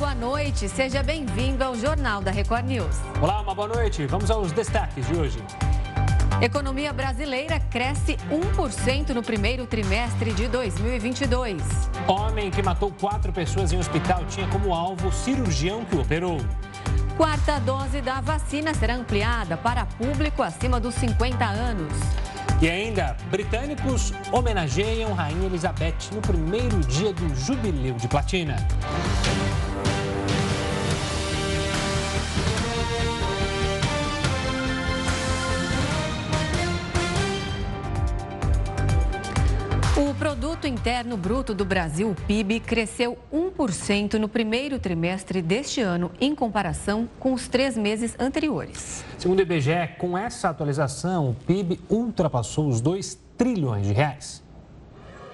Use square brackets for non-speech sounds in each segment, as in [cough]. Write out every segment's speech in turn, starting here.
boa noite. Seja bem-vindo ao Jornal da Record News. Olá, uma boa noite. Vamos aos destaques de hoje. Economia brasileira cresce 1% no primeiro trimestre de 2022. Homem que matou quatro pessoas em hospital tinha como alvo o cirurgião que o operou. Quarta dose da vacina será ampliada para público acima dos 50 anos. E ainda, britânicos homenageiam Rainha Elizabeth no primeiro dia do Jubileu de Platina. O Produto Interno Bruto do Brasil, o PIB, cresceu 1% no primeiro trimestre deste ano, em comparação com os três meses anteriores. Segundo o IBGE, com essa atualização, o PIB ultrapassou os 2 trilhões de reais.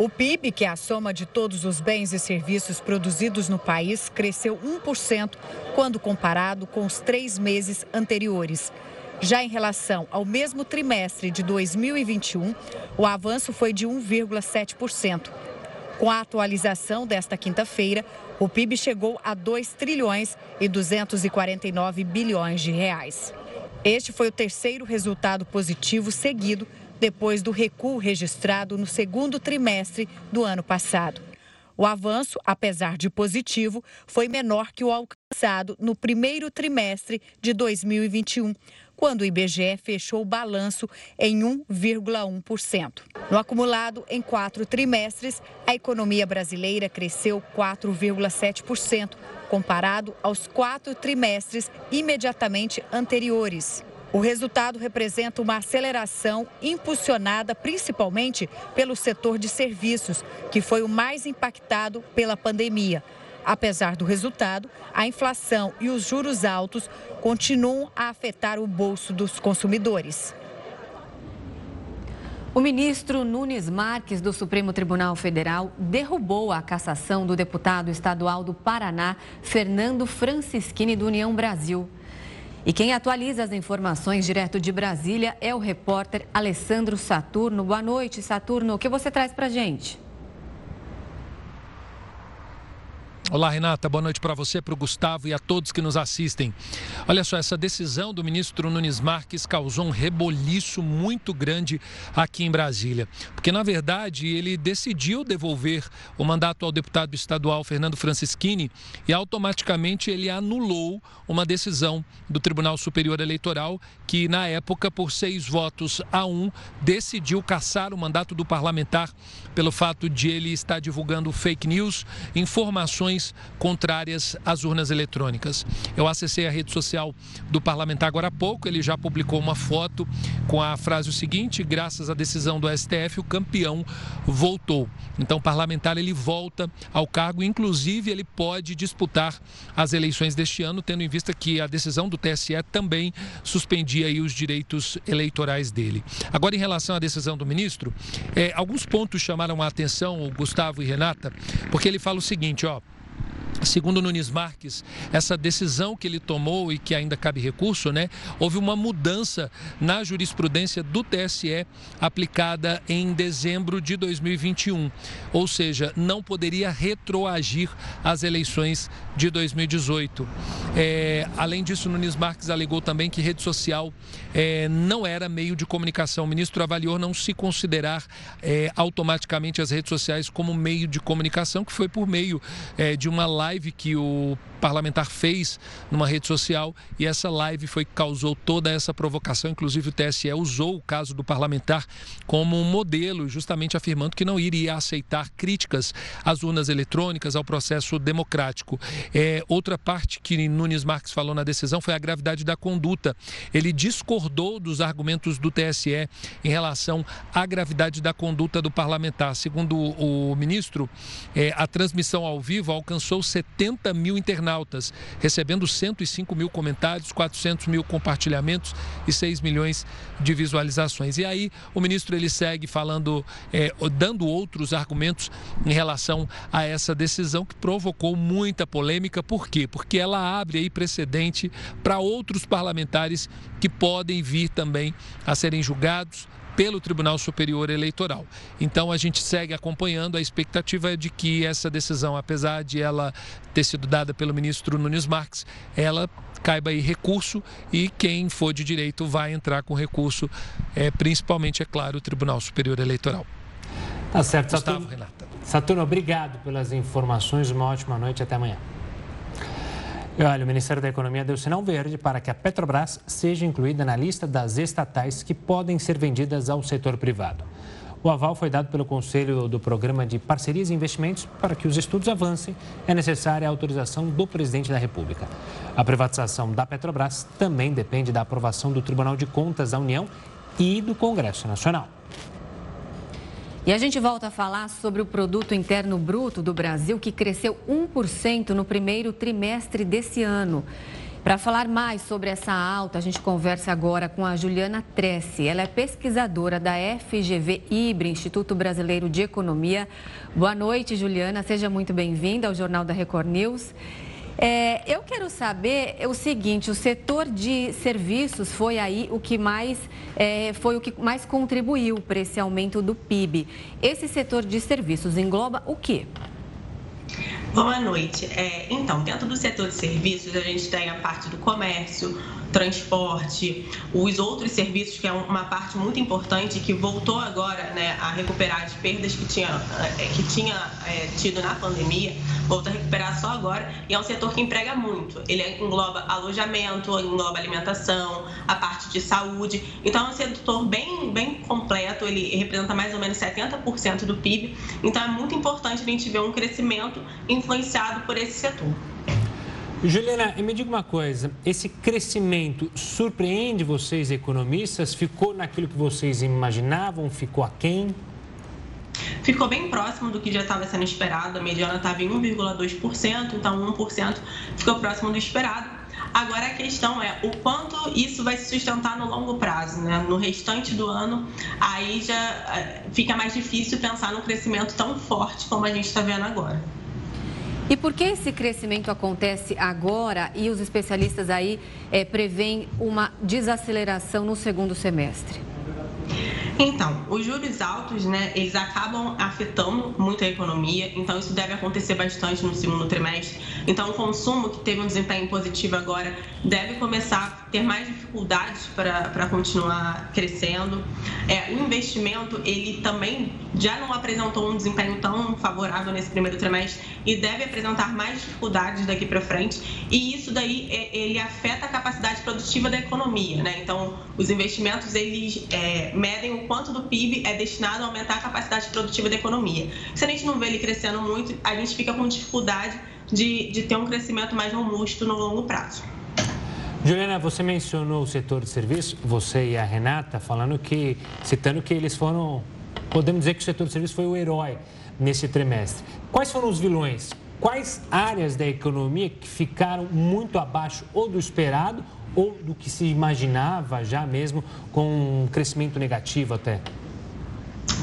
O PIB, que é a soma de todos os bens e serviços produzidos no país, cresceu 1% quando comparado com os três meses anteriores. Já em relação ao mesmo trimestre de 2021, o avanço foi de 1,7%. Com a atualização desta quinta-feira, o PIB chegou a 2 trilhões e 249 bilhões de reais. Este foi o terceiro resultado positivo seguido depois do recuo registrado no segundo trimestre do ano passado. O avanço, apesar de positivo, foi menor que o alcançado no primeiro trimestre de 2021, quando o IBGE fechou o balanço em 1,1%. No acumulado, em quatro trimestres, a economia brasileira cresceu 4,7%, comparado aos quatro trimestres imediatamente anteriores. O resultado representa uma aceleração impulsionada principalmente pelo setor de serviços, que foi o mais impactado pela pandemia. Apesar do resultado, a inflação e os juros altos continuam a afetar o bolso dos consumidores. O ministro Nunes Marques, do Supremo Tribunal Federal, derrubou a cassação do deputado estadual do Paraná, Fernando Francischini, do União Brasil. E quem atualiza as informações direto de Brasília é o repórter Alessandro Saturno. Boa noite, Saturno. O que você traz para gente? Olá, Renata. Boa noite para você, para o Gustavo e a todos que nos assistem. Olha só, essa decisão do ministro Nunes Marques causou um reboliço muito grande aqui em Brasília. Porque, na verdade, ele decidiu devolver o mandato ao deputado estadual Fernando Francischini e automaticamente ele anulou uma decisão do Tribunal Superior Eleitoral que, na época, por seis votos a um, decidiu caçar o mandato do parlamentar pelo fato de ele estar divulgando fake news, informações contrárias às urnas eletrônicas. Eu acessei a rede social do parlamentar agora há pouco, ele já publicou uma foto com a frase o seguinte: graças à decisão do STF, o campeão voltou. Então, o parlamentar ele volta ao cargo, inclusive ele pode disputar as eleições deste ano, tendo em vista que a decisão do TSE também suspendia os direitos eleitorais dele. Agora, em relação à decisão do ministro, é, alguns pontos chamaram a atenção, Gustavo e Renata, porque ele fala o seguinte, ó. Segundo Nunes Marques, essa decisão que ele tomou e que ainda cabe recurso, né? Houve uma mudança na jurisprudência do TSE aplicada em dezembro de 2021. Ou seja, não poderia retroagir as eleições de 2018. É, além disso, Nunes Marques alegou também que rede social é, não era meio de comunicação. O ministro avaliou não se considerar é, automaticamente as redes sociais como meio de comunicação, que foi por meio é, de uma live live que o parlamentar fez numa rede social e essa live foi que causou toda essa provocação. Inclusive, o TSE usou o caso do parlamentar como um modelo, justamente afirmando que não iria aceitar críticas às urnas eletrônicas, ao processo democrático. É, outra parte que Nunes Marques falou na decisão foi a gravidade da conduta. Ele discordou dos argumentos do TSE em relação à gravidade da conduta do parlamentar. Segundo o ministro, é, a transmissão ao vivo alcançou 70 mil internautas, recebendo 105 mil comentários, 400 mil compartilhamentos e 6 milhões de visualizações. E aí o ministro ele segue falando, é, dando outros argumentos em relação a essa decisão que provocou muita polêmica. Por quê? Porque ela abre aí precedente para outros parlamentares que podem vir também a serem julgados pelo Tribunal Superior Eleitoral. Então a gente segue acompanhando, a expectativa é de que essa decisão, apesar de ela ter sido dada pelo ministro Nunes Marques, ela caiba aí recurso e quem for de direito vai entrar com recurso, é, principalmente, é claro, o Tribunal Superior Eleitoral. Tá certo, Gustavo, Saturno. Renata. Saturno, obrigado pelas informações, uma ótima noite, até amanhã. Olha, o Ministério da Economia deu sinal verde para que a Petrobras seja incluída na lista das estatais que podem ser vendidas ao setor privado. O aval foi dado pelo Conselho do Programa de Parcerias e Investimentos. Para que os estudos avancem, é necessária a autorização do presidente da República. A privatização da Petrobras também depende da aprovação do Tribunal de Contas da União e do Congresso Nacional. E a gente volta a falar sobre o produto interno bruto do Brasil, que cresceu 1% no primeiro trimestre desse ano. Para falar mais sobre essa alta, a gente conversa agora com a Juliana Tressi. Ela é pesquisadora da FGV IBRE, Instituto Brasileiro de Economia. Boa noite, Juliana. Seja muito bem-vinda ao Jornal da Record News. É, eu quero saber o seguinte: o setor de serviços foi aí o que mais é, foi o que mais contribuiu para esse aumento do PIB. Esse setor de serviços engloba o quê? Boa noite. É, então, dentro do setor de serviços, a gente tem a parte do comércio, transporte, os outros serviços, que é uma parte muito importante que voltou agora né, a recuperar as perdas que tinha, é, que tinha é, tido na pandemia, volta a recuperar só agora, e é um setor que emprega muito. Ele engloba alojamento, engloba alimentação, a parte de saúde. Então, é um setor bem, bem completo, ele representa mais ou menos 70% do PIB. Então, é muito importante a gente ver um crescimento influenciado por esse setor. Juliana, me diga uma coisa: esse crescimento surpreende vocês, economistas? Ficou naquilo que vocês imaginavam? Ficou aquém? Ficou bem próximo do que já estava sendo esperado. A mediana estava em 1,2%, então 1% ficou próximo do esperado. Agora a questão é o quanto isso vai se sustentar no longo prazo, né? No restante do ano, aí já eh, fica mais difícil pensar num crescimento tão forte como a gente está vendo agora. E por que esse crescimento acontece agora e os especialistas aí é, preveem uma desaceleração no segundo semestre? Então, os juros altos, né, eles acabam afetando muito a economia, então isso deve acontecer bastante no segundo trimestre. Então, o consumo, que teve um desempenho positivo agora, deve começar a ter mais dificuldades para continuar crescendo. É, o investimento, ele também já não apresentou um desempenho tão favorável nesse primeiro trimestre e deve apresentar mais dificuldades daqui para frente. E isso daí, é, ele afeta a capacidade produtiva da economia, né? Então, os investimentos, eles é, medem o quanto do PIB é destinado a aumentar a capacidade produtiva da economia. Se a gente não vê ele crescendo muito, a gente fica com dificuldade de, de ter um crescimento mais robusto no longo prazo. Juliana, você mencionou o setor de serviço, você e a Renata, falando que, citando que eles foram, podemos dizer que o setor de serviço foi o herói nesse trimestre. Quais foram os vilões? Quais áreas da economia que ficaram muito abaixo ou do esperado ou do que se imaginava já mesmo com um crescimento negativo até?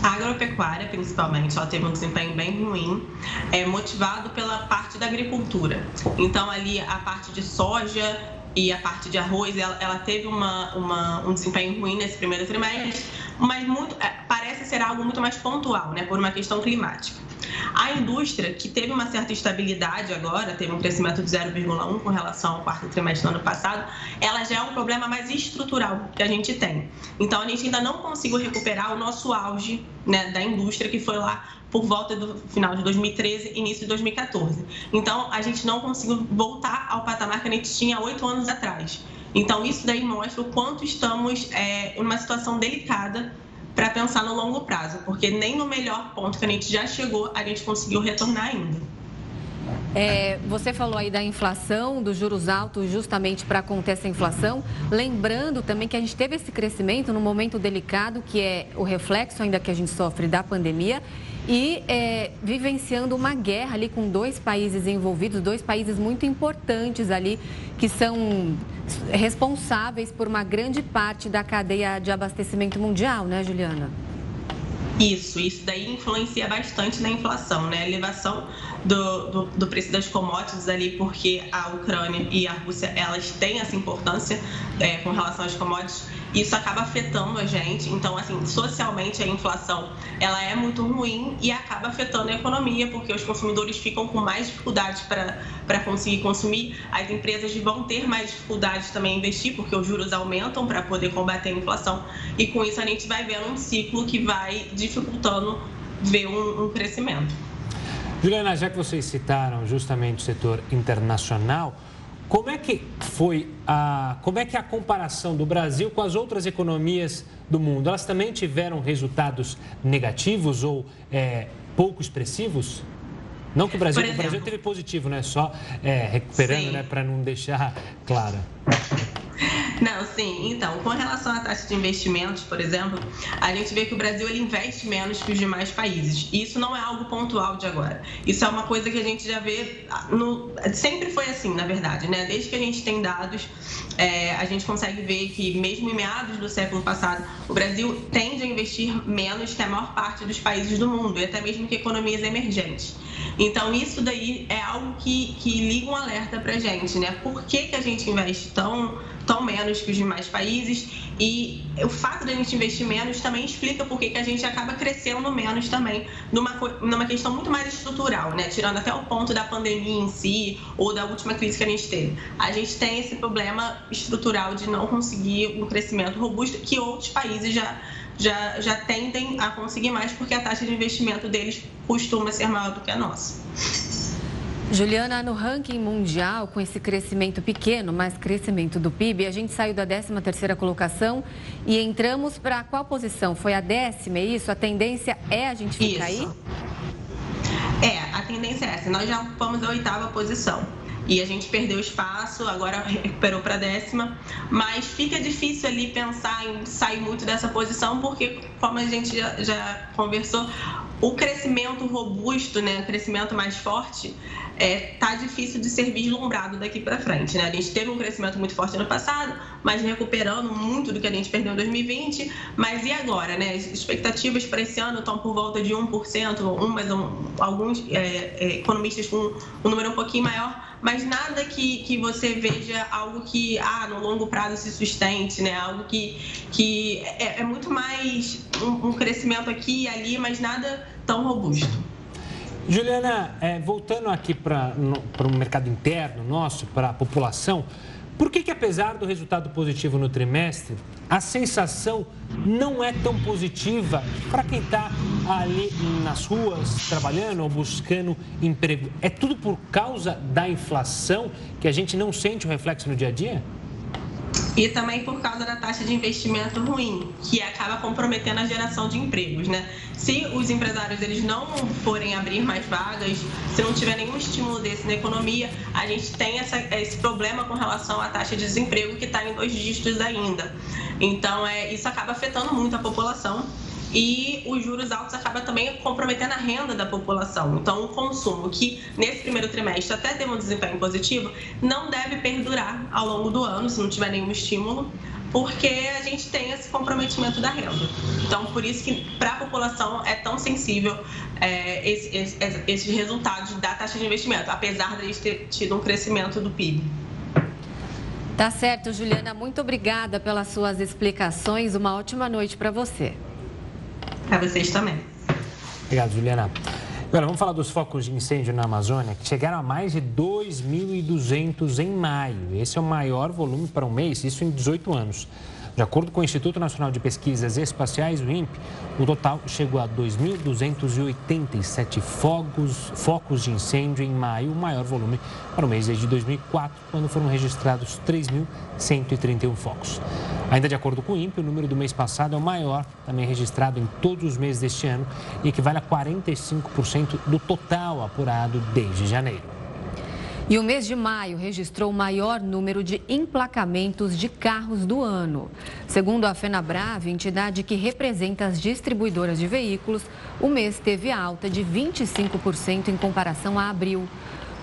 A agropecuária, principalmente, ela teve um desempenho bem ruim, é, motivado pela parte da agricultura. Então, ali, a parte de soja e a parte de arroz, ela, ela teve uma, uma, um desempenho ruim nesse primeiro trimestre, mas muito, é, parece ser algo muito mais pontual, né, por uma questão climática. A indústria, que teve uma certa estabilidade agora, teve um crescimento de 0,1 com relação ao quarto trimestre do ano passado, ela já é um problema mais estrutural que a gente tem. Então, a gente ainda não conseguiu recuperar o nosso auge né, da indústria, que foi lá por volta do final de 2013, início de 2014. Então, a gente não conseguiu voltar ao patamar que a gente tinha oito anos atrás. Então, isso daí mostra o quanto estamos é, em uma situação delicada para pensar no longo prazo, porque nem no melhor ponto que a gente já chegou, a gente conseguiu retornar ainda. É, você falou aí da inflação, dos juros altos, justamente para conter essa inflação. Lembrando também que a gente teve esse crescimento num momento delicado, que é o reflexo ainda que a gente sofre da pandemia, e é, vivenciando uma guerra ali com dois países envolvidos, dois países muito importantes ali, que são responsáveis por uma grande parte da cadeia de abastecimento mundial, né, Juliana? Isso, isso daí influencia bastante na inflação, né? A elevação do, do, do, preço das commodities ali, porque a Ucrânia e a Rússia, elas têm essa importância é, com relação às commodities, isso acaba afetando a gente. Então, assim, socialmente a inflação ela é muito ruim e acaba afetando a economia, porque os consumidores ficam com mais dificuldades para conseguir consumir, as empresas vão ter mais dificuldades também em investir, porque os juros aumentam para poder combater a inflação, e com isso a gente vai vendo um ciclo que vai dificultando ver um, um crescimento. Juliana, já que vocês citaram justamente o setor internacional, como é que foi a, como é que é a comparação do Brasil com as outras economias do mundo? Elas também tiveram resultados negativos ou é, pouco expressivos? Não que o Brasil, o Brasil teve positivo, né? Só é, recuperando, Sim. né? Para não deixar claro. Não, sim. Então, com relação à taxa de investimentos, por exemplo, a gente vê que o Brasil ele investe menos que os demais países. E isso não é algo pontual de agora. Isso é uma coisa que a gente já vê. No, sempre foi assim, na verdade, né? Desde que a gente tem dados, é, a gente consegue ver que, mesmo em meados do século passado, o Brasil tende a investir menos que a maior parte dos países do mundo, e até mesmo que economias emergentes. Então, isso daí é algo que, que liga um alerta para a gente, né? Por que, que a gente investe tão tão menos que os demais países e o fato de a gente investir menos também explica por que a gente acaba crescendo menos também numa, numa questão muito mais estrutural, né? Tirando até o ponto da pandemia em si ou da última crise que a gente teve. A gente tem esse problema estrutural de não conseguir um crescimento robusto que outros países já já, já tendem a conseguir mais porque a taxa de investimento deles costuma ser maior do que a nossa. Juliana, no ranking mundial, com esse crescimento pequeno, mas crescimento do PIB, a gente saiu da 13ª colocação e entramos para qual posição? Foi a décima, é isso? A tendência é a gente ficar isso. aí? É, a tendência é essa. Nós já ocupamos a oitava posição e a gente perdeu espaço, agora recuperou para décima, mas fica difícil ali pensar em sair muito dessa posição, porque, como a gente já, já conversou, o crescimento robusto, né, o crescimento mais forte, é, tá difícil de ser vislumbrado daqui para frente. Né? A gente teve um crescimento muito forte ano passado, mas recuperando muito do que a gente perdeu em 2020. Mas e agora? Né? As expectativas para esse ano estão por volta de 1%, um, mas um, alguns é, é, economistas com um número um pouquinho maior mas nada que, que você veja algo que ah, no longo prazo se sustente, né? Algo que, que é, é muito mais um, um, crescimento aqui e ali, mas nada tão robusto. Juliana, é, voltando aqui para o mercado interno nosso, para a população, por que, que, apesar do resultado positivo no trimestre, a sensação não é tão positiva para quem está ali nas ruas trabalhando ou buscando emprego? É tudo por causa da inflação que a gente não sente o reflexo no dia a dia? E também por causa da taxa de investimento ruim, que acaba comprometendo a geração de empregos, né? Se os empresários eles não forem abrir mais vagas, se não tiver nenhum estímulo desse na economia, a gente tem essa, esse problema com relação à taxa de desemprego que está em dois dígitos ainda. Então, é, isso acaba afetando muito a população e os juros altos acabam também comprometendo a renda da população. Então, o consumo, que nesse primeiro trimestre até teve um desempenho positivo, não deve perdurar ao longo do ano, se não tiver nenhum estímulo, porque a gente tem esse comprometimento da renda. Então, por isso que para a população é tão sensível é, esses esse, esse resultados da taxa de investimento, apesar de gente ter tido um crescimento do PIB. Tá certo, Juliana. Muito obrigada pelas suas explicações. Uma ótima noite para você. Para vocês também. Obrigado, Juliana. Agora, vamos falar dos focos de incêndio na Amazônia, que chegaram a mais de 2.200 em maio. Esse é o maior volume para um mês, isso em 18 anos. De acordo com o Instituto Nacional de Pesquisas Espaciais, o INPE, o total chegou a 2.287 focos, focos de incêndio em maio, o maior volume para o mês desde 2004, quando foram registrados 3.131 focos. Ainda de acordo com o INPE, o número do mês passado é o maior, também registrado em todos os meses deste ano, e equivale a 45% do total apurado desde janeiro. E o mês de maio registrou o maior número de emplacamentos de carros do ano. Segundo a FenaBrave, entidade que representa as distribuidoras de veículos, o mês teve alta de 25% em comparação a abril.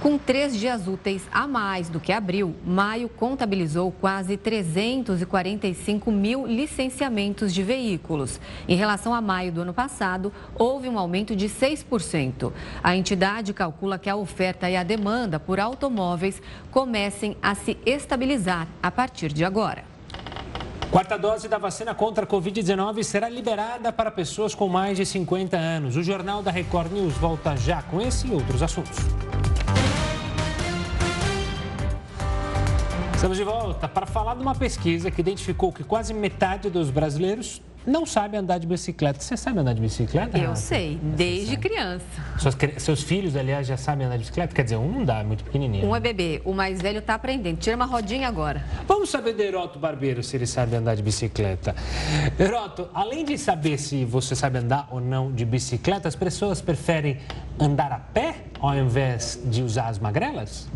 Com três dias úteis a mais do que abril, maio contabilizou quase 345 mil licenciamentos de veículos. Em relação a maio do ano passado, houve um aumento de 6%. A entidade calcula que a oferta e a demanda por automóveis comecem a se estabilizar a partir de agora. Quarta dose da vacina contra a Covid-19 será liberada para pessoas com mais de 50 anos. O Jornal da Record News volta já com esse e outros assuntos. Estamos de volta para falar de uma pesquisa que identificou que quase metade dos brasileiros não sabe andar de bicicleta. Você sabe andar de bicicleta? Eu sei, desde criança. Seus, seus, filhos, aliás, já sabem andar de bicicleta? Quer dizer, um não dá, é muito pequenininho. Um é bebê, o mais velho está aprendendo. Tira uma rodinha agora. Vamos saber do Heroto Barbeiro se ele sabe andar de bicicleta. Heroto, além de saber se você sabe andar ou não de bicicleta, as pessoas preferem andar a pé ao invés de usar as magrelas?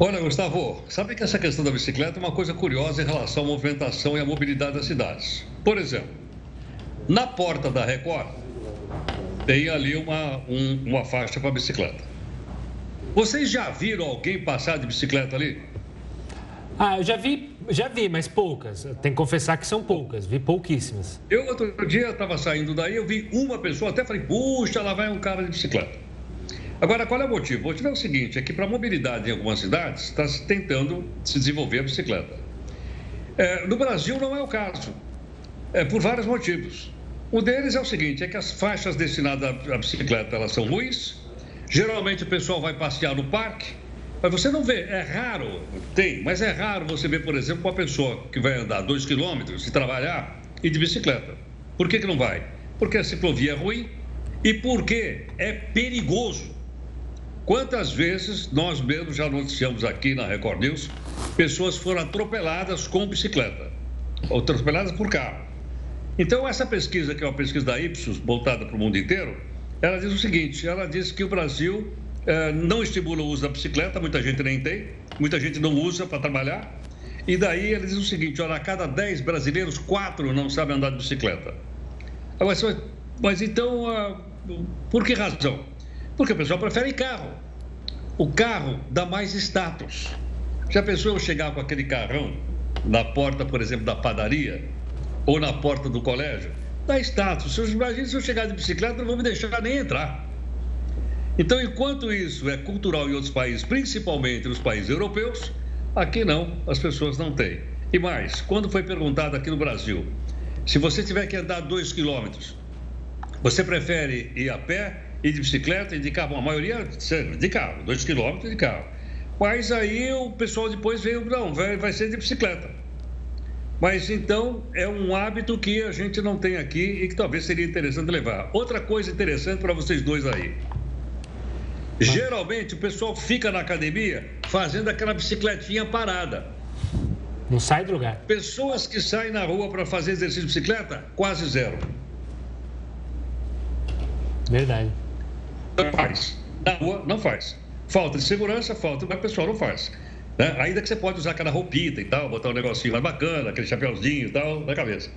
Olha, Gustavo, sabe que essa questão da bicicleta é uma coisa curiosa em relação à movimentação e à mobilidade das cidades. Por exemplo, na porta da Record tem ali uma, um, uma faixa para bicicleta. Vocês já viram alguém passar de bicicleta ali? Ah, eu já vi, já vi, mas poucas. Tem que confessar que são poucas, vi pouquíssimas. Eu outro dia estava saindo daí, eu vi uma pessoa, até falei, puxa, lá vai um cara de bicicleta. Agora, qual é o motivo? O motivo é o seguinte: é que para a mobilidade em algumas cidades está se tentando se desenvolver a bicicleta. É, no Brasil não é o caso, é, por vários motivos. Um deles é o seguinte: é que as faixas destinadas à bicicleta elas são ruins. Geralmente o pessoal vai passear no parque, mas você não vê, é raro, tem, mas é raro você ver, por exemplo, uma pessoa que vai andar dois quilômetros e trabalhar e de bicicleta. Por que, que não vai? Porque a ciclovia é ruim e porque é perigoso. Quantas vezes nós mesmos já noticiamos aqui na Record News, pessoas foram atropeladas com bicicleta, ou atropeladas por carro. Então, essa pesquisa, que é uma pesquisa da Ipsos, voltada para o mundo inteiro, ela diz o seguinte: ela diz que o Brasil eh, não estimula o uso da bicicleta, muita gente nem tem, muita gente não usa para trabalhar. E daí ela diz o seguinte: olha, a cada 10 brasileiros, 4 não sabem andar de bicicleta. Mas, então, uh, por que razão? Porque o pessoal prefere carro. O carro dá mais status. Já pensou eu chegar com aquele carrão na porta, por exemplo, da padaria ou na porta do colégio? Dá status. Imagina se eu chegar de bicicleta, não vou me deixar nem entrar. Então, enquanto isso é cultural em outros países, principalmente nos países europeus, aqui não, as pessoas não têm. E mais, quando foi perguntado aqui no Brasil, se você tiver que andar dois quilômetros, você prefere ir a pé ir de bicicleta e de carro. A maioria de carro, dois quilômetros de carro. Mas aí o pessoal depois veio, não, vai, vai ser de bicicleta. Mas então é um hábito que a gente não tem aqui e que talvez seria interessante levar. Outra coisa interessante para vocês dois aí. Geralmente o pessoal fica na academia fazendo aquela bicicletinha parada. Não sai do lugar. Pessoas que saem na rua para fazer exercício de bicicleta, quase zero. Verdade. Não faz. Na rua, não faz. Falta de segurança, falta, mas o pessoal não faz. Né? Ainda que você pode usar aquela roupita e tal, botar um negocinho mais bacana, aquele chapéuzinho e tal, na cabeça.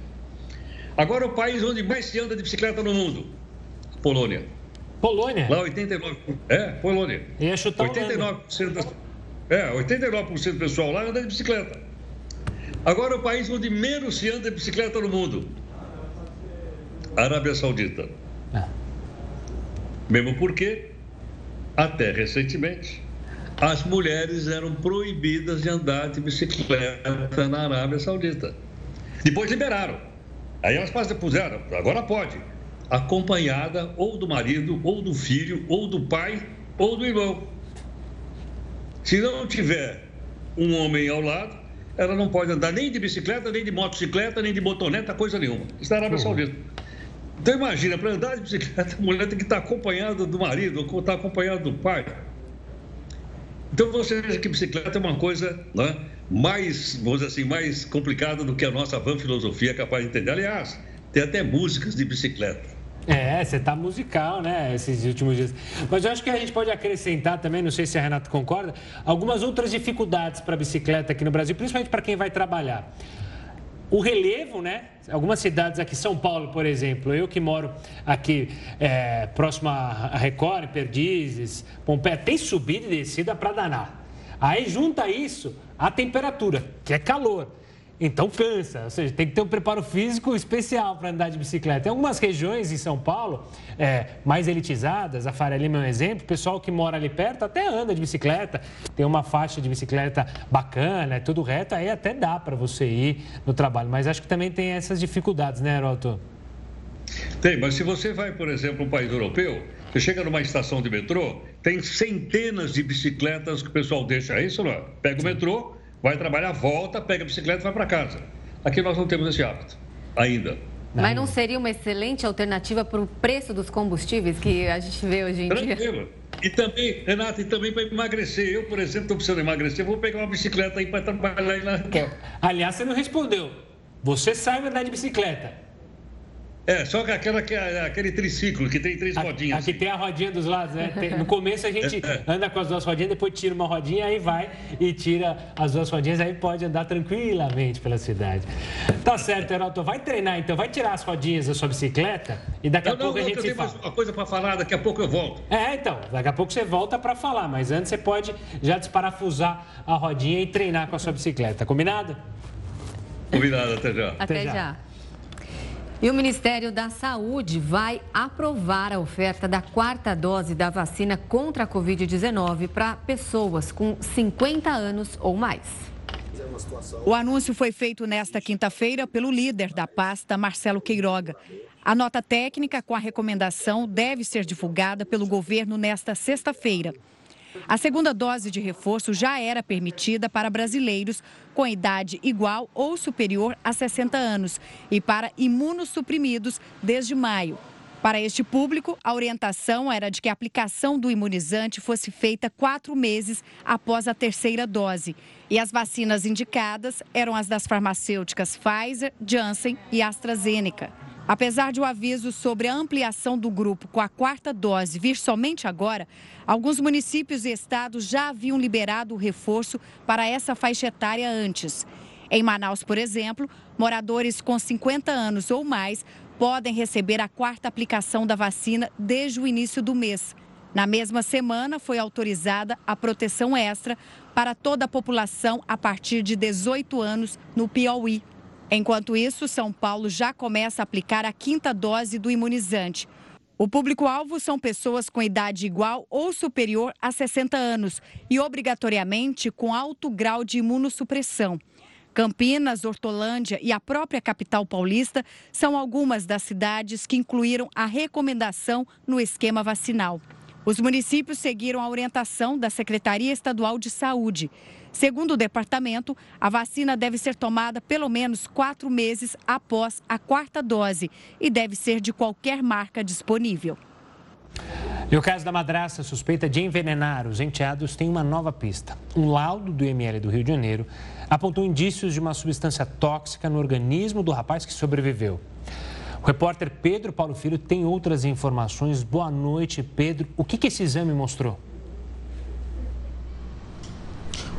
Agora, o país onde mais se anda de bicicleta no mundo: Polônia. Polônia? Lá, 89%. É, Polônia. Ia chutar 89% das... É, 89% do pessoal lá anda de bicicleta. Agora, o país onde menos se anda de bicicleta no mundo: Arábia Saudita. Mesmo porque, até recentemente, as mulheres eram proibidas de andar de bicicleta na Arábia Saudita. Depois liberaram. Aí elas puseram, agora pode, acompanhada ou do marido, ou do filho, ou do pai, ou do irmão. Se não tiver um homem ao lado, ela não pode andar nem de bicicleta, nem de motocicleta, nem de motoneta, coisa nenhuma. Isso na Arábia Saudita. Então imagina, para andar de bicicleta, a mulher tem que estar acompanhada do marido ou estar acompanhada do pai. Então você veja que bicicleta é uma coisa né, mais, vamos dizer assim, mais complicada do que a nossa van filosofia é capaz de entender. Aliás, tem até músicas de bicicleta. É, você tá musical, né, esses últimos dias. Mas eu acho que a gente pode acrescentar também, não sei se a Renata concorda, algumas outras dificuldades para a bicicleta aqui no Brasil, principalmente para quem vai trabalhar. O relevo, né? Algumas cidades aqui, São Paulo, por exemplo, eu que moro aqui é, próximo a Record, Perdizes, Pompeia, tem subida e descida para danar. Aí junta isso a temperatura, que é calor. Então cansa. Ou seja, tem que ter um preparo físico especial para andar de bicicleta. Tem algumas regiões em São Paulo é, mais elitizadas, a Faria Lima é um exemplo, o pessoal que mora ali perto até anda de bicicleta, tem uma faixa de bicicleta bacana, é tudo reto, aí até dá para você ir no trabalho. Mas acho que também tem essas dificuldades, né, Heroto? Tem, mas se você vai, por exemplo, um país europeu, você chega numa estação de metrô, tem centenas de bicicletas que o pessoal deixa, é isso não é? Pega o metrô, vai trabalhar, volta, pega a bicicleta e vai para casa. Aqui nós não temos esse hábito, ainda. Mas não seria uma excelente alternativa para o preço dos combustíveis que a gente vê hoje em Tranquilo. dia? E também, Renata, e também para emagrecer. Eu, por exemplo, estou precisando emagrecer, vou pegar uma bicicleta aí para trabalhar aí na. Aliás, você não respondeu. Você sabe andar de bicicleta. É, só que aquela, aquele triciclo que tem três rodinhas. Aqui assim. tem a rodinha dos lados, né? Tem, no começo a gente é, [laughs] é. anda com as duas rodinhas, depois tira uma rodinha, aí vai e tira as duas rodinhas, aí pode andar tranquilamente pela cidade. Tá certo, Heraldo. Vai treinar então, vai tirar as rodinhas da sua bicicleta e daqui não, a pouco não, a gente eu se fala. uma coisa para falar, daqui a pouco eu volto. É, então, daqui a pouco você volta para falar, mas antes você pode já desparafusar a rodinha e treinar com a sua bicicleta. Combinado? Combinado, até já. Até, até já. já. E o Ministério da Saúde vai aprovar a oferta da quarta dose da vacina contra a Covid-19 para pessoas com 50 anos ou mais. O anúncio foi feito nesta quinta-feira pelo líder da pasta, Marcelo Queiroga. A nota técnica com a recomendação deve ser divulgada pelo governo nesta sexta-feira. A segunda dose de reforço já era permitida para brasileiros com idade igual ou superior a 60 anos e para imunossuprimidos desde maio. Para este público, a orientação era de que a aplicação do imunizante fosse feita quatro meses após a terceira dose. E as vacinas indicadas eram as das farmacêuticas Pfizer, Janssen e AstraZeneca. Apesar de o aviso sobre a ampliação do grupo com a quarta dose vir somente agora, alguns municípios e estados já haviam liberado o reforço para essa faixa etária antes. Em Manaus, por exemplo, moradores com 50 anos ou mais podem receber a quarta aplicação da vacina desde o início do mês. Na mesma semana, foi autorizada a proteção extra para toda a população a partir de 18 anos no Piauí. Enquanto isso, São Paulo já começa a aplicar a quinta dose do imunizante. O público-alvo são pessoas com idade igual ou superior a 60 anos e, obrigatoriamente, com alto grau de imunossupressão. Campinas, Hortolândia e a própria capital paulista são algumas das cidades que incluíram a recomendação no esquema vacinal. Os municípios seguiram a orientação da Secretaria Estadual de Saúde. Segundo o departamento, a vacina deve ser tomada pelo menos quatro meses após a quarta dose e deve ser de qualquer marca disponível. E o caso da madraça suspeita de envenenar os enteados tem uma nova pista. Um laudo do IML do Rio de Janeiro apontou indícios de uma substância tóxica no organismo do rapaz que sobreviveu. O repórter Pedro Paulo Filho tem outras informações. Boa noite, Pedro. O que, que esse exame mostrou?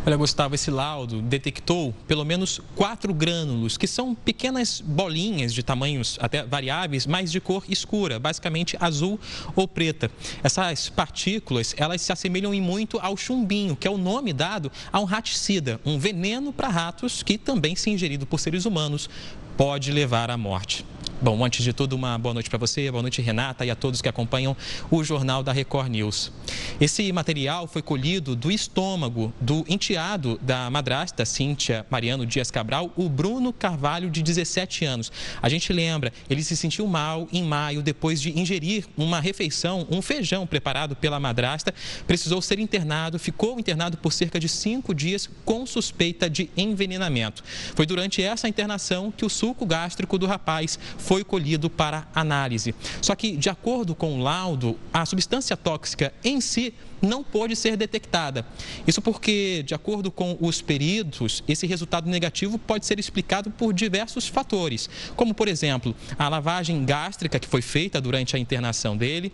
Olha, Gustavo, esse laudo detectou pelo menos quatro grânulos, que são pequenas bolinhas de tamanhos até variáveis, mas de cor escura, basicamente azul ou preta. Essas partículas, elas se assemelham em muito ao chumbinho, que é o nome dado a um raticida, um veneno para ratos que também, se ingerido por seres humanos, pode levar à morte. Bom, antes de tudo, uma boa noite para você, boa noite, Renata, e a todos que acompanham o Jornal da Record News. Esse material foi colhido do estômago do enteado da madrasta Cíntia Mariano Dias Cabral, o Bruno Carvalho, de 17 anos. A gente lembra, ele se sentiu mal em maio depois de ingerir uma refeição, um feijão preparado pela madrasta, precisou ser internado, ficou internado por cerca de cinco dias com suspeita de envenenamento. Foi durante essa internação que o suco gástrico do rapaz foi colhido para análise. Só que, de acordo com o laudo, a substância tóxica em si não pôde ser detectada. Isso porque, de acordo com os peritos, esse resultado negativo pode ser explicado por diversos fatores, como, por exemplo, a lavagem gástrica que foi feita durante a internação dele,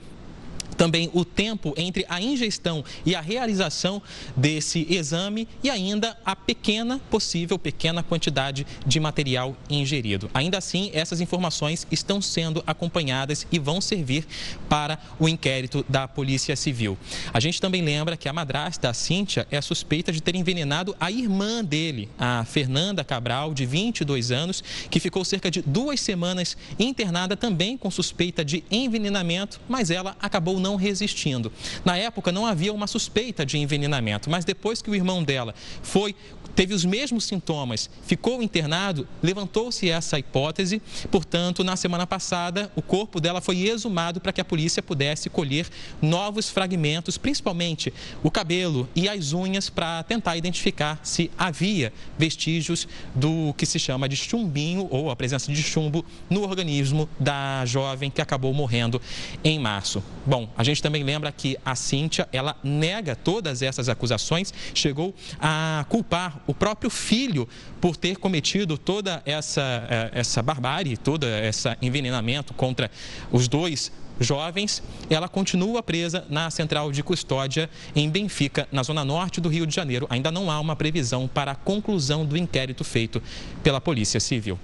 também o tempo entre a ingestão e a realização desse exame e ainda a pequena, possível pequena quantidade de material ingerido. Ainda assim, essas informações estão sendo acompanhadas e vão servir para o inquérito da Polícia Civil. A gente também lembra que a madrasta, a Cíntia, é suspeita de ter envenenado a irmã dele, a Fernanda Cabral, de 22 anos, que ficou cerca de duas semanas internada também com suspeita de envenenamento, mas ela acabou não resistindo. Na época não havia uma suspeita de envenenamento, mas depois que o irmão dela foi teve os mesmos sintomas, ficou internado, levantou-se essa hipótese. Portanto, na semana passada, o corpo dela foi exumado para que a polícia pudesse colher novos fragmentos, principalmente o cabelo e as unhas, para tentar identificar se havia vestígios do que se chama de chumbinho ou a presença de chumbo no organismo da jovem que acabou morrendo em março. Bom, a gente também lembra que a Cíntia, ela nega todas essas acusações, chegou a culpar o próprio filho por ter cometido toda essa, eh, essa barbárie, todo esse envenenamento contra os dois jovens, ela continua presa na central de custódia em Benfica, na zona norte do Rio de Janeiro. Ainda não há uma previsão para a conclusão do inquérito feito pela Polícia Civil.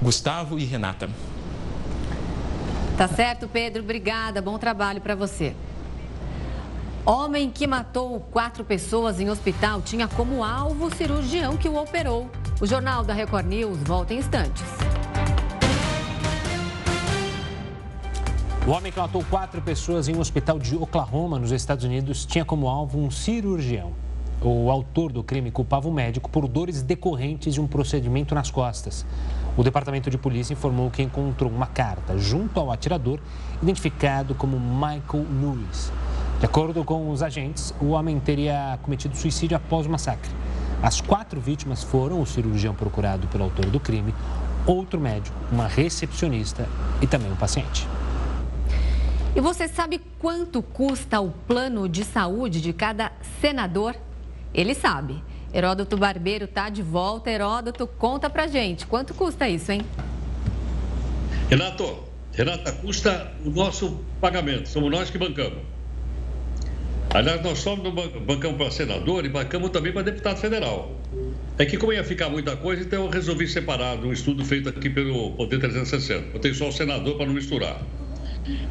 Gustavo e Renata. Tá certo, Pedro. Obrigada. Bom trabalho para você. Homem que matou quatro pessoas em hospital tinha como alvo o cirurgião que o operou. O Jornal da Record News volta em instantes. O homem que matou quatro pessoas em um hospital de Oklahoma, nos Estados Unidos, tinha como alvo um cirurgião. O autor do crime culpava o médico por dores decorrentes de um procedimento nas costas. O departamento de polícia informou que encontrou uma carta junto ao atirador, identificado como Michael Lewis. De acordo com os agentes, o homem teria cometido suicídio após o massacre. As quatro vítimas foram o cirurgião procurado pelo autor do crime, outro médico, uma recepcionista e também um paciente. E você sabe quanto custa o plano de saúde de cada senador? Ele sabe. Heródoto Barbeiro está de volta. Heródoto, conta pra gente. Quanto custa isso, hein? Renato, Renata, custa o nosso pagamento. Somos nós que bancamos. Aliás, nós somos bancamos para senador e bancamos também para deputado federal. É que como ia ficar muita coisa, então eu resolvi separar um estudo feito aqui pelo Poder 360. Eu tenho só o senador para não misturar.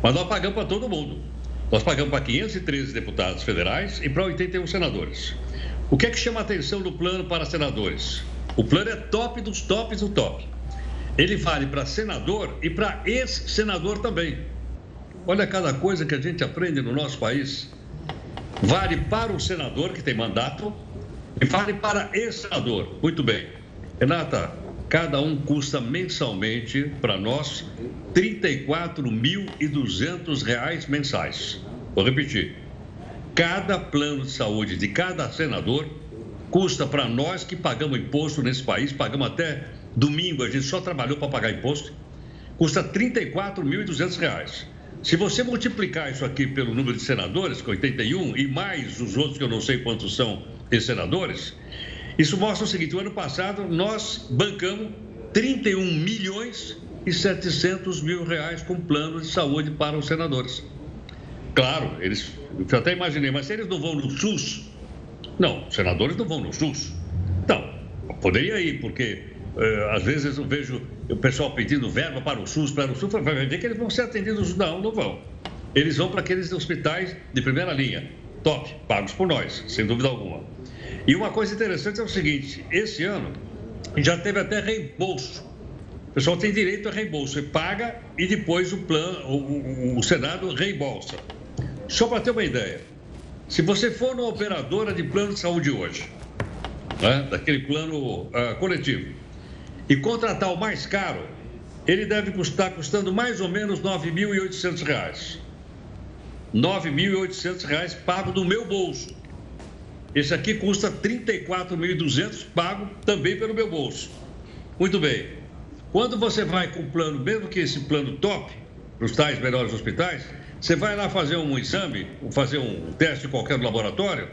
Mas nós pagamos para todo mundo. Nós pagamos para 513 deputados federais e para 81 senadores. O que é que chama a atenção do plano para senadores? O plano é top dos tops do top. Ele vale para senador e para ex-senador também. Olha cada coisa que a gente aprende no nosso país. Vale para o senador que tem mandato e vale para ex-senador. Muito bem. Renata, cada um custa mensalmente para nós R$ 34.200 mensais. Vou repetir. Cada plano de saúde de cada senador custa para nós que pagamos imposto nesse país, pagamos até domingo, a gente só trabalhou para pagar imposto, custa R$ 34.200. Se você multiplicar isso aqui pelo número de senadores, que é 81, e mais os outros que eu não sei quantos são de senadores, isso mostra o seguinte: o ano passado nós bancamos 31 milhões e 700 mil reais com plano de saúde para os senadores. Claro, eles, eu até imaginei, mas se eles não vão no SUS, não, senadores não vão no SUS. Não, poderia ir, porque às vezes eu vejo o pessoal pedindo verba para o SUS, para o SUS, vai ver que eles vão ser atendidos. Não, não vão. Eles vão para aqueles hospitais de primeira linha, top, pagos por nós, sem dúvida alguma. E uma coisa interessante é o seguinte: esse ano já teve até reembolso. O pessoal tem direito a reembolso, e paga e depois o plano, o, o, o Senado reembolsa. Só para ter uma ideia, se você for numa operadora de plano de saúde hoje, né, daquele plano uh, coletivo, e contratar o mais caro, ele deve custar custando mais ou menos R$ 9.800. R$ 9.800 pago do meu bolso. Esse aqui custa R$ 34.200 pago também pelo meu bolso. Muito bem. Quando você vai com o plano, mesmo que esse plano top, para os tais melhores hospitais, você vai lá fazer um exame, fazer um teste em qualquer laboratório,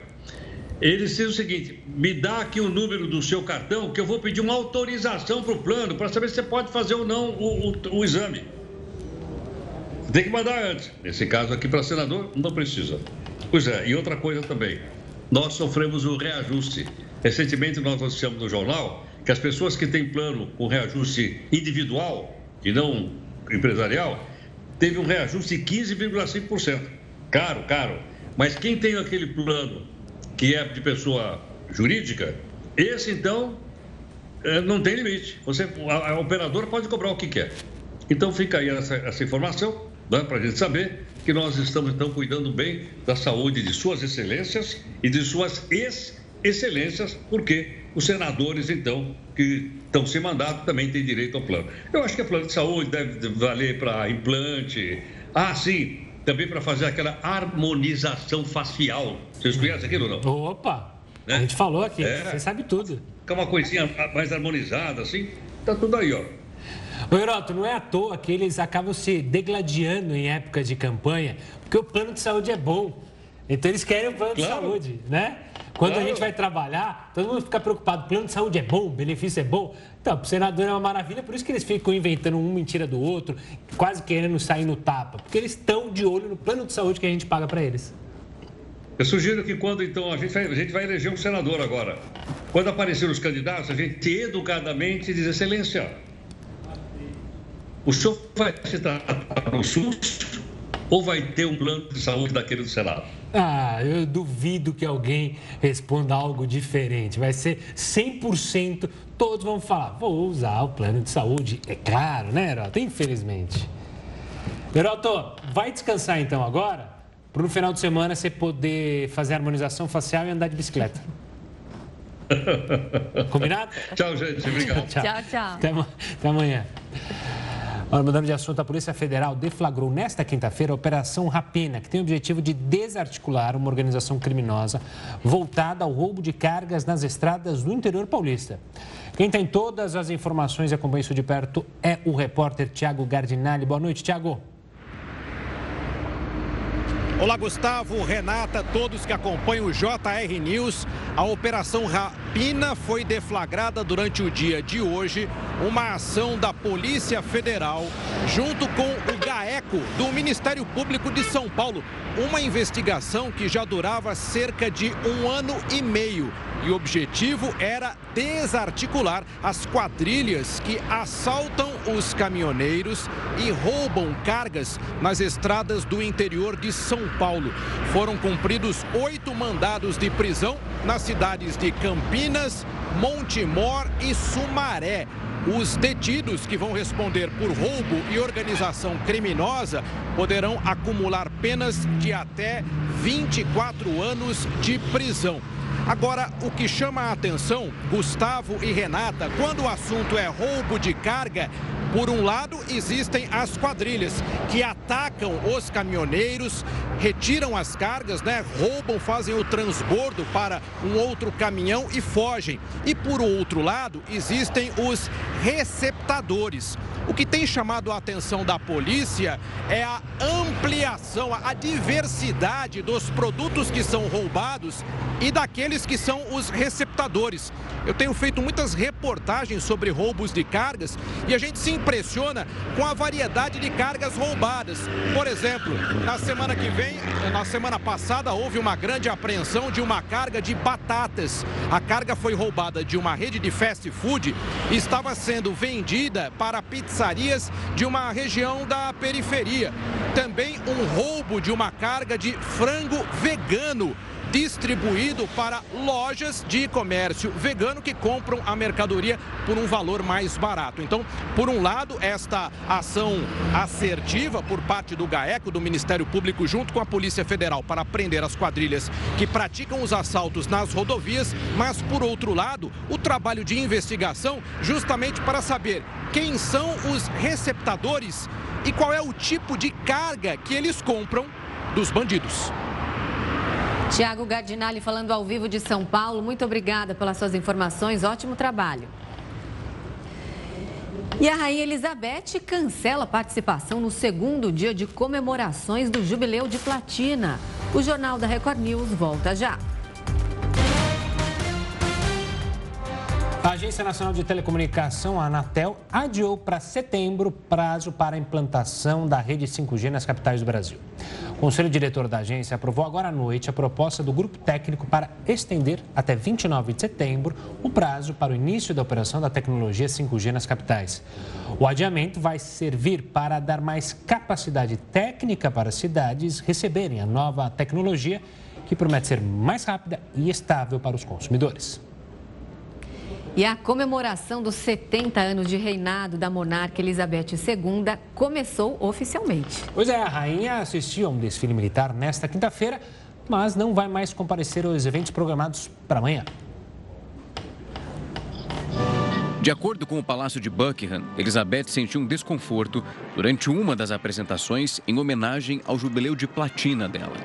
eles dizem o seguinte: me dá aqui o número do seu cartão, que eu vou pedir uma autorização para o plano para saber se você pode fazer ou não o, o, o exame. Tem que mandar antes. Nesse caso aqui, para senador, não precisa. Pois é, e outra coisa também. Nós sofremos o reajuste. Recentemente, nós noticiamos no jornal que as pessoas que têm plano com reajuste individual e não empresarial, teve um reajuste de 15,5%. Caro, caro. Mas quem tem aquele plano que é de pessoa jurídica, esse então eh, não tem limite. Você, a, a operadora pode cobrar o que quer. Então fica aí essa, essa informação né, para a gente saber que nós estamos então cuidando bem da saúde de suas excelências e de suas ex-excelências, porque os senadores então que estão sem mandato também têm direito ao plano. Eu acho que o plano de saúde deve valer para implante. Ah, sim, também para fazer aquela harmonização facial. Vocês conhecem aquilo ou não? Opa! Né? A gente falou aqui, é, você sabe tudo. Fica uma coisinha mais harmonizada, assim. Tá tudo aí, ó. Ô, Heroto, não é à toa que eles acabam se degladiando em época de campanha, porque o plano de saúde é bom. Então eles querem o plano claro. de saúde, né? Quando claro. a gente vai trabalhar, todo mundo fica preocupado, o plano de saúde é bom, o benefício é bom. Então, o senador é uma maravilha, por isso que eles ficam inventando um mentira do outro, quase querendo sair no tapa, porque eles estão de olho no plano de saúde que a gente paga para eles. Eu sugiro que quando então a gente, vai, a gente vai eleger um senador agora, quando aparecer os candidatos, a gente educadamente diz excelência. O senhor vai se tratar no SUS ou vai ter um plano de saúde daquele do Senado? Ah, eu duvido que alguém responda algo diferente. Vai ser 100%, todos vão falar, vou usar o plano de saúde. É claro, né, Heroto? Infelizmente. Heroto, vai descansar então agora, para no final de semana você poder fazer harmonização facial e andar de bicicleta. [laughs] Combinado? Tchau, gente. Obrigado. tchau, tchau. Até, até amanhã. Olha, mudando de assunto, a Polícia Federal deflagrou nesta quinta-feira a Operação Rapina, que tem o objetivo de desarticular uma organização criminosa voltada ao roubo de cargas nas estradas do interior paulista. Quem tem todas as informações e acompanha isso de perto é o repórter Tiago Gardinali. Boa noite, Tiago. Olá, Gustavo, Renata, todos que acompanham o JR News. A Operação Rapina foi deflagrada durante o dia de hoje, uma ação da Polícia Federal, junto com o GAECO, do Ministério Público de São Paulo. Uma investigação que já durava cerca de um ano e meio e o objetivo era desarticular as quadrilhas que assaltam os caminhoneiros e roubam cargas nas estradas do interior de São Paulo. Foram cumpridos oito mandados de prisão nas cidades de Campinas, Montemor e Sumaré. Os detidos que vão responder por roubo e organização criminosa poderão acumular penas de até 24 anos de prisão. Agora, o que chama a atenção, Gustavo e Renata, quando o assunto é roubo de carga, por um lado, existem as quadrilhas que atacam os caminhoneiros, retiram as cargas, né? roubam, fazem o transbordo para um outro caminhão e fogem. E por outro lado, existem os receptadores. O que tem chamado a atenção da polícia é a ampliação, a diversidade dos produtos que são roubados e daqueles que são os receptadores. Eu tenho feito muitas reportagens sobre roubos de cargas e a gente se impressiona com a variedade de cargas roubadas. Por exemplo, na semana que vem, na semana passada, houve uma grande apreensão de uma carga de batatas. A carga foi roubada de uma rede de fast food e estava sendo vendida para pizzarias de uma região da periferia. Também um roubo de uma carga de frango vegano distribuído para lojas de comércio vegano que compram a mercadoria por um valor mais barato. Então, por um lado, esta ação assertiva por parte do GAECO, do Ministério Público, junto com a Polícia Federal, para prender as quadrilhas que praticam os assaltos nas rodovias, mas, por outro lado, o trabalho de investigação justamente para saber quem são os receptadores e qual é o tipo de carga que eles compram dos bandidos. Tiago Gardinali falando ao vivo de São Paulo. Muito obrigada pelas suas informações. Ótimo trabalho. E a Rainha Elizabeth cancela a participação no segundo dia de comemorações do Jubileu de Platina. O Jornal da Record News volta já. Agência Nacional de Telecomunicação, a Anatel, adiou para setembro o prazo para a implantação da rede 5G nas capitais do Brasil. O Conselho Diretor da agência aprovou agora à noite a proposta do grupo técnico para estender até 29 de setembro o prazo para o início da operação da tecnologia 5G nas capitais. O adiamento vai servir para dar mais capacidade técnica para as cidades receberem a nova tecnologia, que promete ser mais rápida e estável para os consumidores. E a comemoração dos 70 anos de reinado da monarca Elizabeth II começou oficialmente. Pois é, a rainha assistiu a um desfile militar nesta quinta-feira, mas não vai mais comparecer aos eventos programados para amanhã. De acordo com o Palácio de Buckingham, Elizabeth sentiu um desconforto durante uma das apresentações em homenagem ao jubileu de platina dela.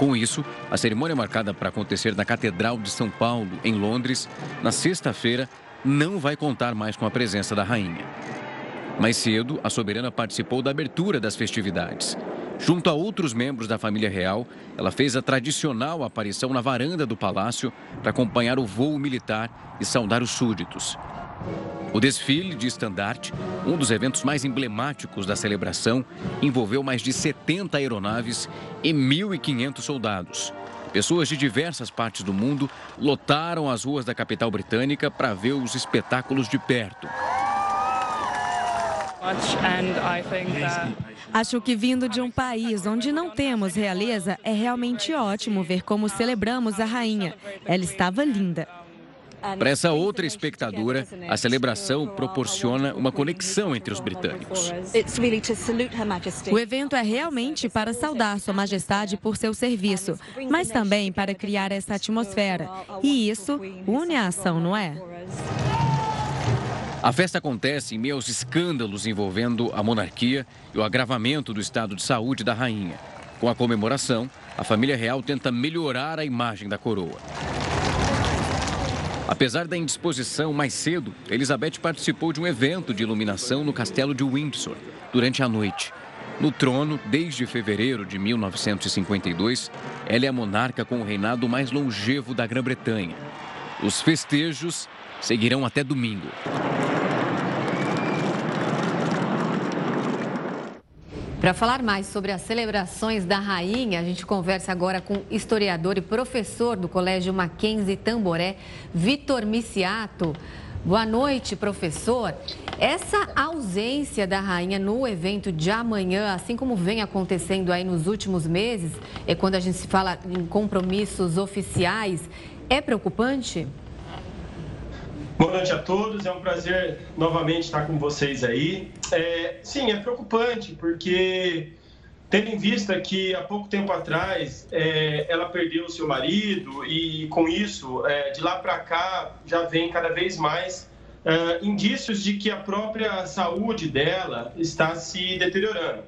Com isso, a cerimônia marcada para acontecer na Catedral de São Paulo, em Londres, na sexta-feira, não vai contar mais com a presença da rainha. Mais cedo, a soberana participou da abertura das festividades. Junto a outros membros da família real, ela fez a tradicional aparição na varanda do palácio para acompanhar o voo militar e saudar os súditos. O desfile de estandarte, um dos eventos mais emblemáticos da celebração, envolveu mais de 70 aeronaves e 1.500 soldados. Pessoas de diversas partes do mundo lotaram as ruas da capital britânica para ver os espetáculos de perto. Acho que vindo de um país onde não temos realeza, é realmente ótimo ver como celebramos a rainha. Ela estava linda. Para essa outra espectadora, a celebração proporciona uma conexão entre os britânicos. O evento é realmente para saudar Sua Majestade por seu serviço, mas também para criar essa atmosfera. E isso une a ação, não é? A festa acontece em meio aos escândalos envolvendo a monarquia e o agravamento do estado de saúde da rainha. Com a comemoração, a família real tenta melhorar a imagem da coroa. Apesar da indisposição mais cedo, Elizabeth participou de um evento de iluminação no castelo de Windsor durante a noite. No trono, desde fevereiro de 1952, ela é a monarca com o reinado mais longevo da Grã-Bretanha. Os festejos seguirão até domingo. Para falar mais sobre as celebrações da rainha, a gente conversa agora com historiador e professor do Colégio Mackenzie Tamboré, Vitor Miciato. Boa noite, professor. Essa ausência da rainha no evento de amanhã, assim como vem acontecendo aí nos últimos meses, é quando a gente se fala em compromissos oficiais, é preocupante? Boa noite a todos, é um prazer novamente estar com vocês aí. É, sim, é preocupante, porque tendo em vista que há pouco tempo atrás é, ela perdeu o seu marido e com isso, é, de lá para cá, já vem cada vez mais é, indícios de que a própria saúde dela está se deteriorando.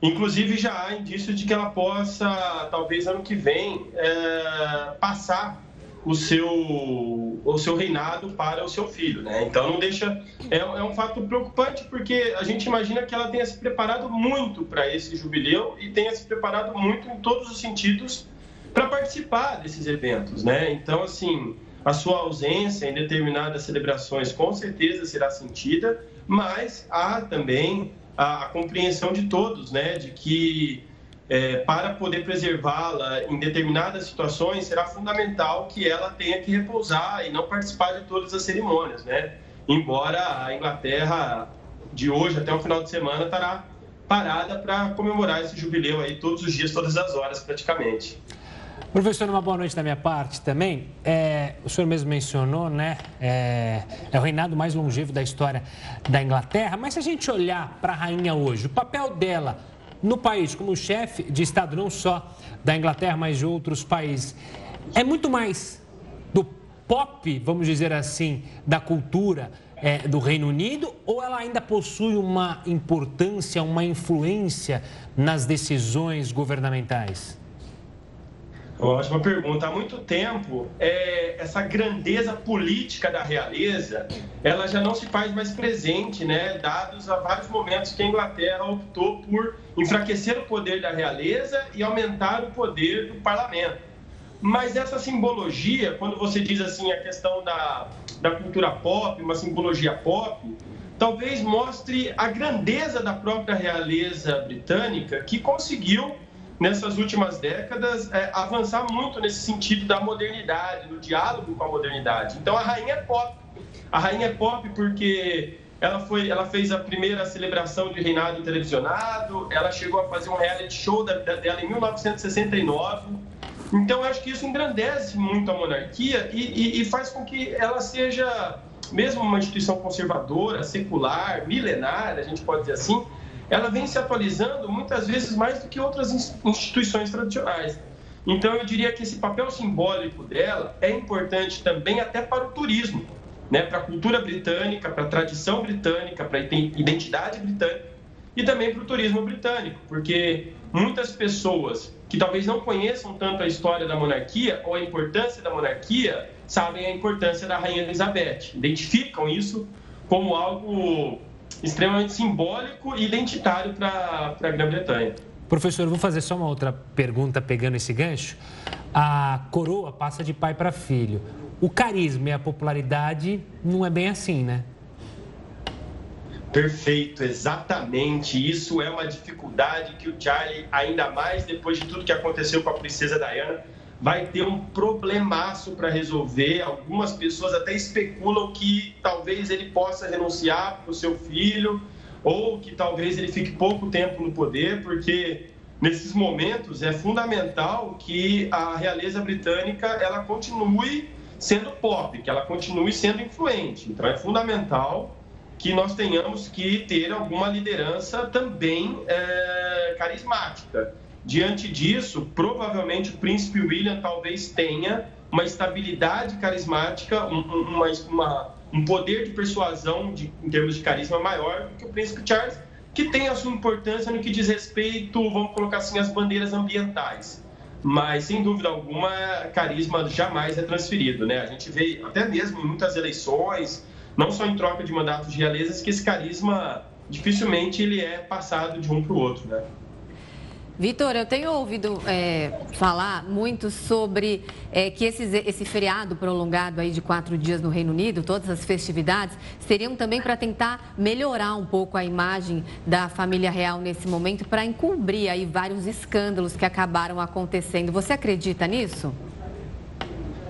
Inclusive, já há indícios de que ela possa, talvez ano que vem, é, passar o seu, o seu reinado para o seu filho, né? Então não deixa é, é, um fato preocupante porque a gente imagina que ela tenha se preparado muito para esse jubileu e tenha se preparado muito em todos os sentidos para participar desses eventos, né? Então assim a sua ausência em determinadas celebrações com certeza será sentida, mas há também a, a compreensão de todos, né? De que é, para poder preservá-la em determinadas situações, será fundamental que ela tenha que repousar e não participar de todas as cerimônias, né? Embora a Inglaterra, de hoje até o final de semana, estará parada para comemorar esse jubileu aí todos os dias, todas as horas, praticamente. Professor, uma boa noite da minha parte também. É, o senhor mesmo mencionou, né? É, é, o reinado mais longevo da história da Inglaterra. Mas se a gente olhar para a rainha hoje, o papel dela no país, como chefe de Estado, não só da Inglaterra, mas de outros países. É muito mais do pop, vamos dizer assim, da cultura é, do Reino Unido, ou ela ainda possui uma importância, uma influência nas decisões governamentais? Ótima pergunta. Há muito tempo, é, essa grandeza política da realeza, ela já não se faz mais presente, né? Dados a vários momentos que a Inglaterra optou por enfraquecer o poder da realeza e aumentar o poder do parlamento. Mas essa simbologia, quando você diz assim a questão da, da cultura pop, uma simbologia pop, talvez mostre a grandeza da própria realeza britânica que conseguiu nessas últimas décadas é, avançar muito nesse sentido da modernidade, no diálogo com a modernidade. Então a rainha é pop. A rainha é pop porque ela, foi, ela fez a primeira celebração de reinado televisionado, ela chegou a fazer um reality show da, da, dela em 1969. Então, acho que isso engrandece muito a monarquia e, e, e faz com que ela seja, mesmo uma instituição conservadora, secular, milenar, a gente pode dizer assim, ela vem se atualizando muitas vezes mais do que outras instituições tradicionais. Então, eu diria que esse papel simbólico dela é importante também até para o turismo né, para a cultura britânica, para a tradição britânica, para a identidade britânica e também para o turismo britânico, porque muitas pessoas que talvez não conheçam tanto a história da monarquia ou a importância da monarquia sabem a importância da Rainha Elizabeth, identificam isso como algo extremamente simbólico e identitário para a Grã-Bretanha. Professor, vou fazer só uma outra pergunta pegando esse gancho. A coroa passa de pai para filho o carisma e a popularidade não é bem assim, né? Perfeito, exatamente. Isso é uma dificuldade que o Charlie, ainda mais depois de tudo que aconteceu com a princesa Diana, vai ter um problemaço para resolver. Algumas pessoas até especulam que talvez ele possa renunciar para o seu filho ou que talvez ele fique pouco tempo no poder, porque nesses momentos é fundamental que a realeza britânica ela continue sendo pop, que ela continue sendo influente. Então é fundamental que nós tenhamos que ter alguma liderança também é, carismática. Diante disso, provavelmente o príncipe William talvez tenha uma estabilidade carismática, um, uma, uma, um poder de persuasão de, em termos de carisma maior do que o príncipe Charles, que tem a sua importância no que diz respeito, vamos colocar assim, às bandeiras ambientais mas sem dúvida alguma, carisma jamais é transferido, né? A gente vê até mesmo em muitas eleições, não só em troca de mandatos de realezas, que esse carisma dificilmente ele é passado de um para o outro, né? Vitor, eu tenho ouvido é, falar muito sobre é, que esses, esse feriado prolongado aí de quatro dias no Reino Unido, todas as festividades, seriam também para tentar melhorar um pouco a imagem da família real nesse momento, para encobrir aí vários escândalos que acabaram acontecendo. Você acredita nisso?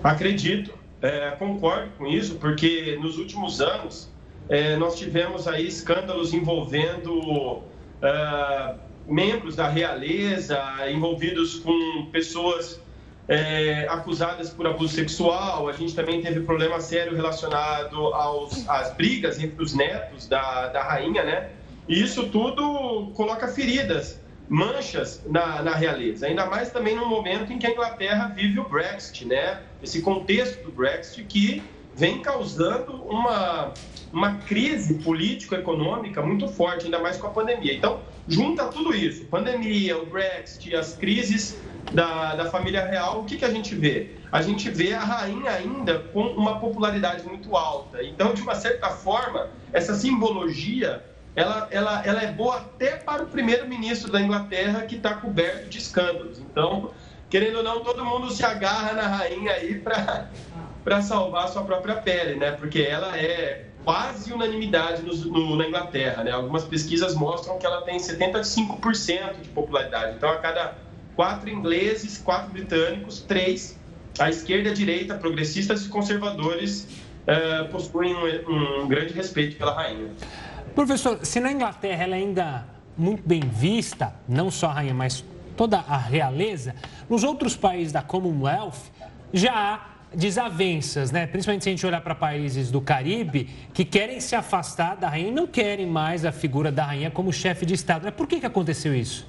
Acredito, é, concordo com isso, porque nos últimos anos é, nós tivemos aí escândalos envolvendo é, membros da realeza envolvidos com pessoas é, acusadas por abuso sexual. A gente também teve problema sério relacionado aos, às brigas entre os netos da, da rainha, né? E isso tudo coloca feridas, manchas na, na realeza. Ainda mais também no momento em que a Inglaterra vive o Brexit, né? Esse contexto do Brexit que vem causando uma, uma crise político-econômica muito forte, ainda mais com a pandemia. Então, junta tudo isso, pandemia, o Brexit, as crises da, da família real, o que, que a gente vê? A gente vê a rainha ainda com uma popularidade muito alta. Então, de uma certa forma, essa simbologia ela, ela, ela é boa até para o primeiro-ministro da Inglaterra, que está coberto de escândalos. Então, querendo ou não, todo mundo se agarra na rainha aí para salvar a sua própria pele, né? Porque ela é quase unanimidade no, no, na Inglaterra, né? Algumas pesquisas mostram que ela tem 75% de popularidade. Então, a cada quatro ingleses, quatro britânicos, três, a esquerda a direita, progressistas e conservadores, uh, possuem um, um grande respeito pela rainha. Professor, se na Inglaterra ela é ainda muito bem vista, não só a rainha, mas toda a realeza, nos outros países da Commonwealth já há desavenças, né? Principalmente se a gente olhar para países do Caribe que querem se afastar da rainha e não querem mais a figura da rainha como chefe de Estado. Né? Por que, que aconteceu isso?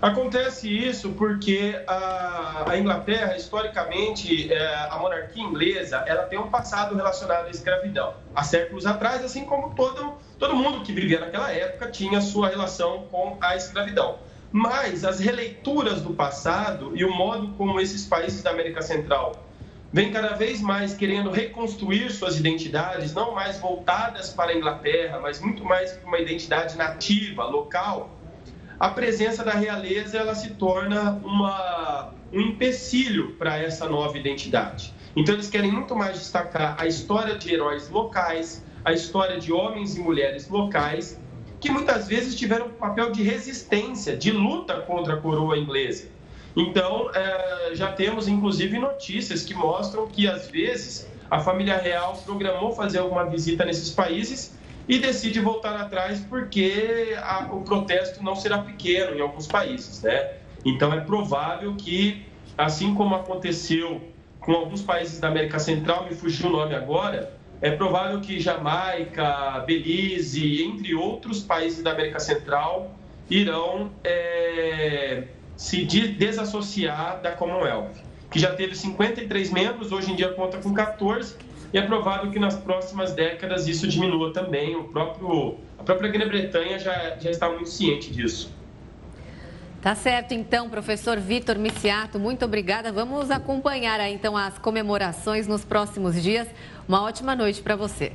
Acontece isso porque a, a Inglaterra, historicamente, é, a monarquia inglesa, ela tem um passado relacionado à escravidão. Há séculos atrás, assim como todo, todo mundo que vivia naquela época tinha sua relação com a escravidão. Mas as releituras do passado e o modo como esses países da América Central vem cada vez mais querendo reconstruir suas identidades, não mais voltadas para a Inglaterra, mas muito mais para uma identidade nativa, local, a presença da realeza ela se torna uma, um empecilho para essa nova identidade. Então, eles querem muito mais destacar a história de heróis locais, a história de homens e mulheres locais, que muitas vezes tiveram um papel de resistência, de luta contra a coroa inglesa. Então, é, já temos inclusive notícias que mostram que, às vezes, a família real programou fazer alguma visita nesses países e decide voltar atrás porque a, o protesto não será pequeno em alguns países, né? Então, é provável que, assim como aconteceu com alguns países da América Central, me fugiu o nome agora, é provável que Jamaica, Belize, entre outros países da América Central, irão é, se desassociar da Commonwealth, que já teve 53 membros, hoje em dia conta com 14, e é provável que nas próximas décadas isso diminua também. O próprio, a própria Grã-Bretanha já, já está muito ciente disso. Tá certo, então, professor Vitor Miciato, muito obrigada. Vamos acompanhar aí, então, as comemorações nos próximos dias. Uma ótima noite para você.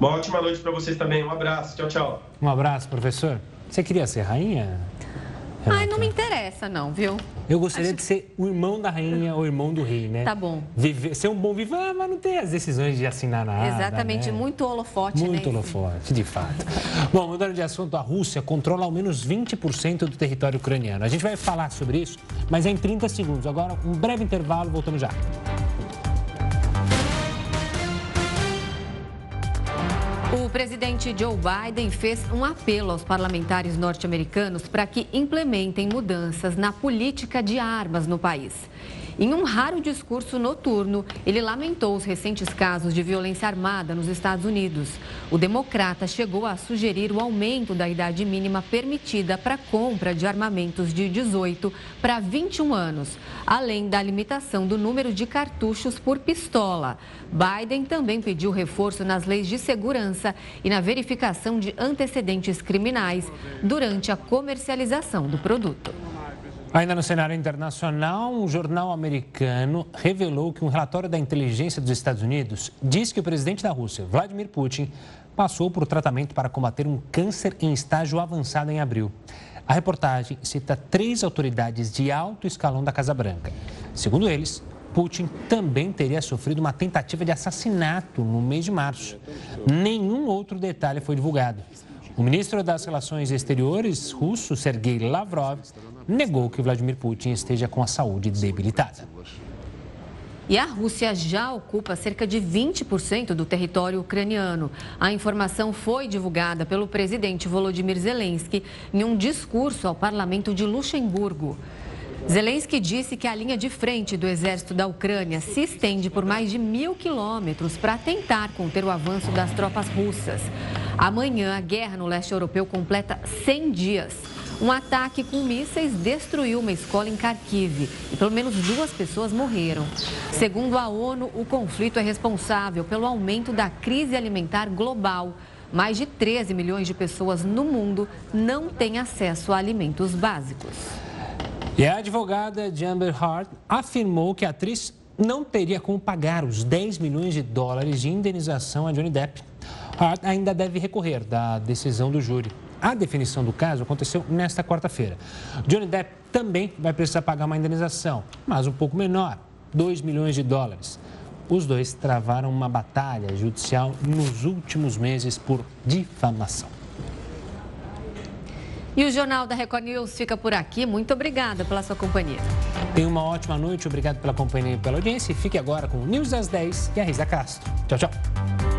Uma ótima noite para vocês também. Um abraço. Tchau, tchau. Um abraço, professor. Você queria ser rainha? Ai, não me interessa, não, viu? Eu gostaria Acho... de ser o irmão da rainha ou irmão do rei, né? Tá bom. Viver, ser um bom vivo, ah, mas não tem as decisões de assinar nada. Exatamente, né? muito holofote, Muito né? holofote, de fato. [laughs] bom, mudando de assunto, a Rússia controla ao menos 20% do território ucraniano. A gente vai falar sobre isso, mas é em 30 segundos. Agora, um breve intervalo, voltamos já. Presidente Joe Biden fez um apelo aos parlamentares norte-americanos para que implementem mudanças na política de armas no país. Em um raro discurso noturno, ele lamentou os recentes casos de violência armada nos Estados Unidos. O democrata chegou a sugerir o aumento da idade mínima permitida para compra de armamentos de 18 para 21 anos, além da limitação do número de cartuchos por pistola. Biden também pediu reforço nas leis de segurança e na verificação de antecedentes criminais durante a comercialização do produto. Ainda no cenário internacional, um jornal americano revelou que um relatório da inteligência dos Estados Unidos diz que o presidente da Rússia, Vladimir Putin, passou por tratamento para combater um câncer em estágio avançado em abril. A reportagem cita três autoridades de alto escalão da Casa Branca. Segundo eles, Putin também teria sofrido uma tentativa de assassinato no mês de março. Nenhum outro detalhe foi divulgado. O ministro das Relações Exteriores russo, Sergei Lavrov, negou que Vladimir Putin esteja com a saúde debilitada. E a Rússia já ocupa cerca de 20% do território ucraniano. A informação foi divulgada pelo presidente Volodymyr Zelensky em um discurso ao parlamento de Luxemburgo. Zelensky disse que a linha de frente do exército da Ucrânia se estende por mais de mil quilômetros para tentar conter o avanço das tropas russas. Amanhã, a guerra no leste europeu completa 100 dias. Um ataque com mísseis destruiu uma escola em Kharkiv e pelo menos duas pessoas morreram. Segundo a ONU, o conflito é responsável pelo aumento da crise alimentar global. Mais de 13 milhões de pessoas no mundo não têm acesso a alimentos básicos. E a advogada de Amber Heard afirmou que a atriz não teria como pagar os 10 milhões de dólares de indenização a Johnny Depp. Hart ainda deve recorrer da decisão do júri. A definição do caso aconteceu nesta quarta-feira. Johnny Depp também vai precisar pagar uma indenização, mas um pouco menor, 2 milhões de dólares. Os dois travaram uma batalha judicial nos últimos meses por difamação. E o Jornal da Record News fica por aqui. Muito obrigada pela sua companhia. Tenha uma ótima noite, obrigado pela companhia e pela audiência. E fique agora com o News às 10 e a Risa Castro. Tchau, tchau.